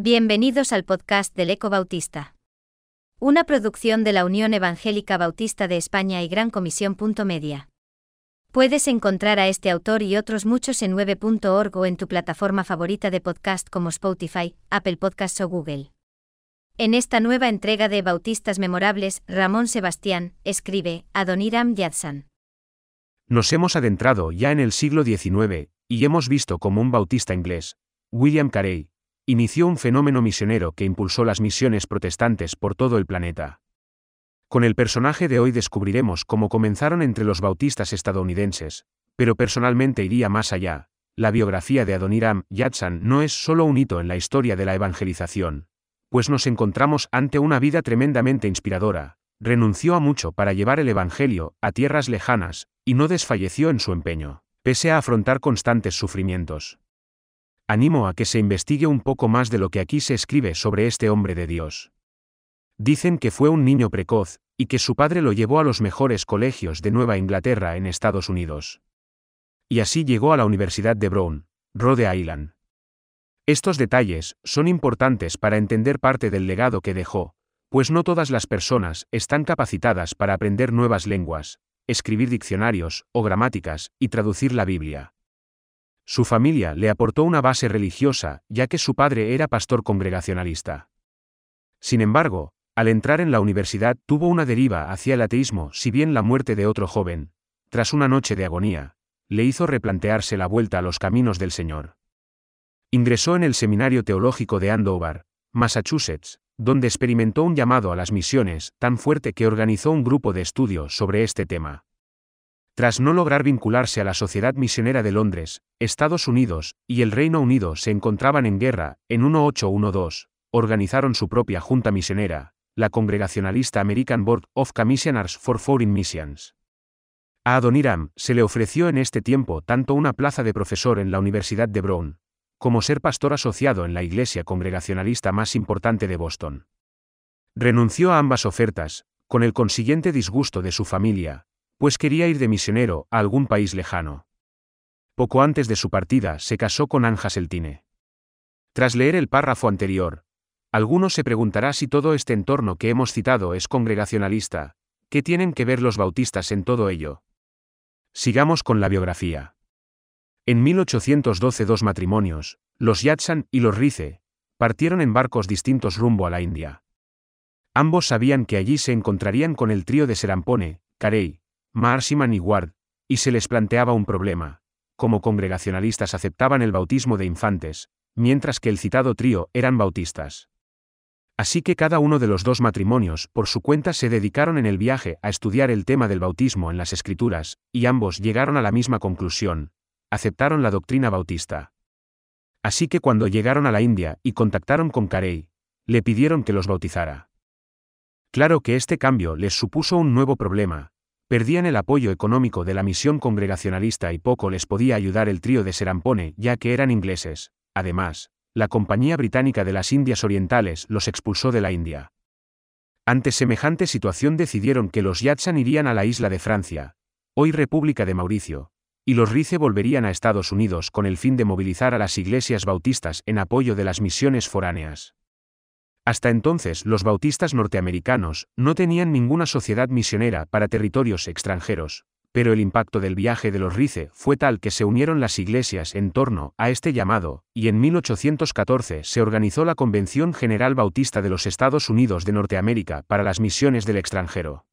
Bienvenidos al podcast del Eco Bautista. Una producción de la Unión Evangélica Bautista de España y Gran Comisión. Media. Puedes encontrar a este autor y otros muchos en 9.org o en tu plataforma favorita de podcast como Spotify, Apple Podcasts o Google. En esta nueva entrega de Bautistas Memorables, Ramón Sebastián escribe Adoniram Yadsan. Nos hemos adentrado ya en el siglo XIX, y hemos visto como un bautista inglés, William Carey, inició un fenómeno misionero que impulsó las misiones protestantes por todo el planeta. Con el personaje de hoy descubriremos cómo comenzaron entre los bautistas estadounidenses, pero personalmente iría más allá. La biografía de Adoniram Judson no es solo un hito en la historia de la evangelización, pues nos encontramos ante una vida tremendamente inspiradora. Renunció a mucho para llevar el Evangelio a tierras lejanas, y no desfalleció en su empeño, pese a afrontar constantes sufrimientos animo a que se investigue un poco más de lo que aquí se escribe sobre este hombre de Dios. Dicen que fue un niño precoz, y que su padre lo llevó a los mejores colegios de Nueva Inglaterra en Estados Unidos. Y así llegó a la Universidad de Brown, Rhode Island. Estos detalles son importantes para entender parte del legado que dejó, pues no todas las personas están capacitadas para aprender nuevas lenguas, escribir diccionarios o gramáticas y traducir la Biblia. Su familia le aportó una base religiosa, ya que su padre era pastor congregacionalista. Sin embargo, al entrar en la universidad tuvo una deriva hacia el ateísmo, si bien la muerte de otro joven, tras una noche de agonía, le hizo replantearse la vuelta a los caminos del Señor. Ingresó en el Seminario Teológico de Andover, Massachusetts, donde experimentó un llamado a las misiones tan fuerte que organizó un grupo de estudio sobre este tema. Tras no lograr vincularse a la Sociedad Misionera de Londres, Estados Unidos y el Reino Unido se encontraban en guerra, en 1812, organizaron su propia junta misionera, la congregacionalista American Board of Commissioners for Foreign Missions. A Adoniram se le ofreció en este tiempo tanto una plaza de profesor en la Universidad de Brown, como ser pastor asociado en la iglesia congregacionalista más importante de Boston. Renunció a ambas ofertas, con el consiguiente disgusto de su familia, pues quería ir de misionero a algún país lejano. Poco antes de su partida se casó con Anja Seltine. Tras leer el párrafo anterior, algunos se preguntará si todo este entorno que hemos citado es congregacionalista, ¿qué tienen que ver los bautistas en todo ello? Sigamos con la biografía. En 1812 dos matrimonios, los Yatsan y los Rice, partieron en barcos distintos rumbo a la India. Ambos sabían que allí se encontrarían con el trío de Serampone, Carey, Marsiman y Ward, y se les planteaba un problema. Como congregacionalistas aceptaban el bautismo de infantes, mientras que el citado trío eran bautistas. Así que cada uno de los dos matrimonios por su cuenta se dedicaron en el viaje a estudiar el tema del bautismo en las escrituras, y ambos llegaron a la misma conclusión, aceptaron la doctrina bautista. Así que cuando llegaron a la India y contactaron con Carey, le pidieron que los bautizara. Claro que este cambio les supuso un nuevo problema, perdían el apoyo económico de la misión congregacionalista y poco les podía ayudar el trío de Serampone ya que eran ingleses. Además, la Compañía Británica de las Indias Orientales los expulsó de la India. Ante semejante situación decidieron que los Yatsan irían a la isla de Francia, hoy República de Mauricio, y los Rice volverían a Estados Unidos con el fin de movilizar a las iglesias bautistas en apoyo de las misiones foráneas. Hasta entonces los bautistas norteamericanos no tenían ninguna sociedad misionera para territorios extranjeros, pero el impacto del viaje de los Rice fue tal que se unieron las iglesias en torno a este llamado, y en 1814 se organizó la Convención General Bautista de los Estados Unidos de Norteamérica para las misiones del extranjero.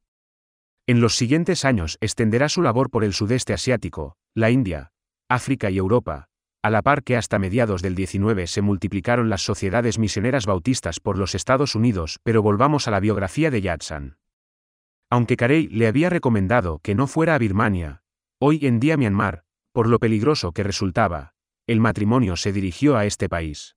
En los siguientes años extenderá su labor por el sudeste asiático, la India, África y Europa, a la par que hasta mediados del 19 se multiplicaron las sociedades misioneras bautistas por los Estados Unidos, pero volvamos a la biografía de Yatsan. Aunque Carey le había recomendado que no fuera a Birmania, hoy en día Myanmar, por lo peligroso que resultaba, el matrimonio se dirigió a este país.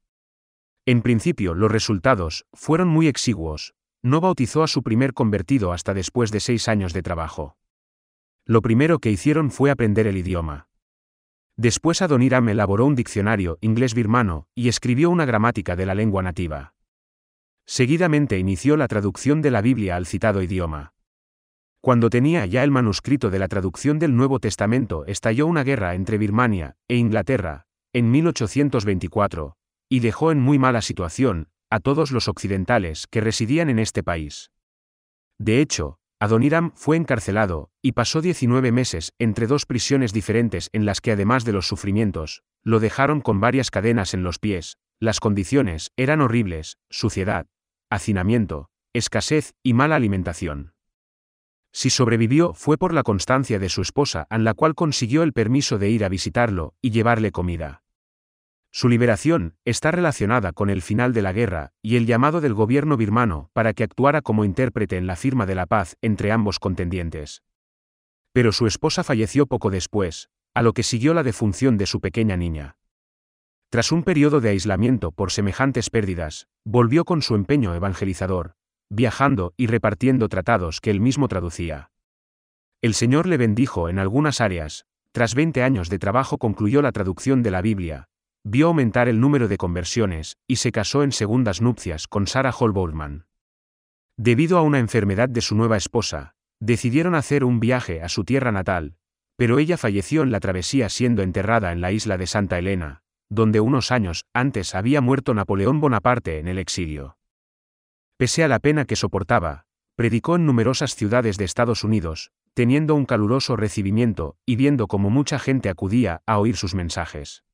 En principio los resultados fueron muy exiguos, no bautizó a su primer convertido hasta después de seis años de trabajo. Lo primero que hicieron fue aprender el idioma. Después Adoniram elaboró un diccionario inglés-birmano y escribió una gramática de la lengua nativa. Seguidamente inició la traducción de la Biblia al citado idioma. Cuando tenía ya el manuscrito de la traducción del Nuevo Testamento, estalló una guerra entre Birmania e Inglaterra. En 1824, y dejó en muy mala situación a todos los occidentales que residían en este país. De hecho, Adoniram fue encarcelado, y pasó 19 meses entre dos prisiones diferentes en las que además de los sufrimientos, lo dejaron con varias cadenas en los pies, las condiciones eran horribles, suciedad, hacinamiento, escasez y mala alimentación. Si sobrevivió fue por la constancia de su esposa, en la cual consiguió el permiso de ir a visitarlo y llevarle comida. Su liberación está relacionada con el final de la guerra y el llamado del gobierno birmano para que actuara como intérprete en la firma de la paz entre ambos contendientes. Pero su esposa falleció poco después, a lo que siguió la defunción de su pequeña niña. Tras un periodo de aislamiento por semejantes pérdidas, volvió con su empeño evangelizador, viajando y repartiendo tratados que él mismo traducía. El Señor le bendijo en algunas áreas, tras 20 años de trabajo concluyó la traducción de la Biblia, vio aumentar el número de conversiones, y se casó en segundas nupcias con Sarah Holbourman. Debido a una enfermedad de su nueva esposa, decidieron hacer un viaje a su tierra natal, pero ella falleció en la travesía siendo enterrada en la isla de Santa Elena, donde unos años antes había muerto Napoleón Bonaparte en el exilio. Pese a la pena que soportaba, predicó en numerosas ciudades de Estados Unidos, teniendo un caluroso recibimiento y viendo cómo mucha gente acudía a oír sus mensajes.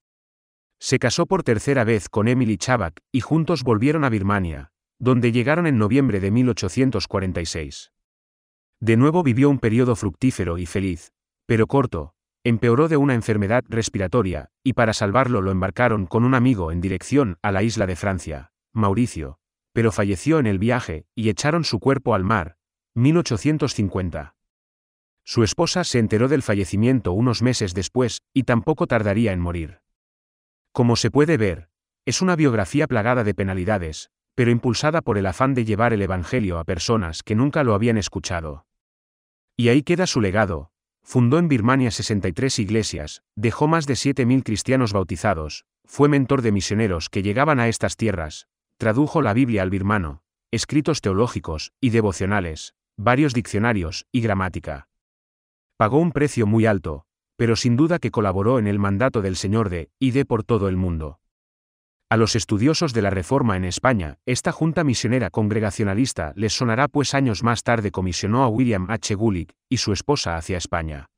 Se casó por tercera vez con Emily Chabak y juntos volvieron a Birmania, donde llegaron en noviembre de 1846. De nuevo vivió un periodo fructífero y feliz, pero corto, empeoró de una enfermedad respiratoria, y para salvarlo lo embarcaron con un amigo en dirección a la isla de Francia, Mauricio, pero falleció en el viaje, y echaron su cuerpo al mar, 1850. Su esposa se enteró del fallecimiento unos meses después, y tampoco tardaría en morir. Como se puede ver, es una biografía plagada de penalidades, pero impulsada por el afán de llevar el Evangelio a personas que nunca lo habían escuchado. Y ahí queda su legado. Fundó en Birmania 63 iglesias, dejó más de 7.000 cristianos bautizados, fue mentor de misioneros que llegaban a estas tierras, tradujo la Biblia al birmano, escritos teológicos y devocionales, varios diccionarios y gramática. Pagó un precio muy alto, pero sin duda que colaboró en el mandato del Señor de, y de por todo el mundo. A los estudiosos de la Reforma en España, esta junta misionera congregacionalista les sonará pues años más tarde comisionó a William H. Gulick y su esposa hacia España.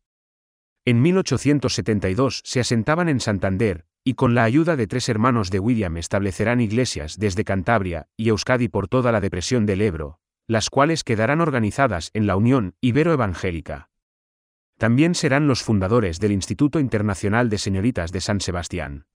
En 1872 se asentaban en Santander, y con la ayuda de tres hermanos de William establecerán iglesias desde Cantabria y Euskadi por toda la depresión del Ebro, las cuales quedarán organizadas en la Unión Ibero-Evangélica. También serán los fundadores del Instituto Internacional de Señoritas de San Sebastián.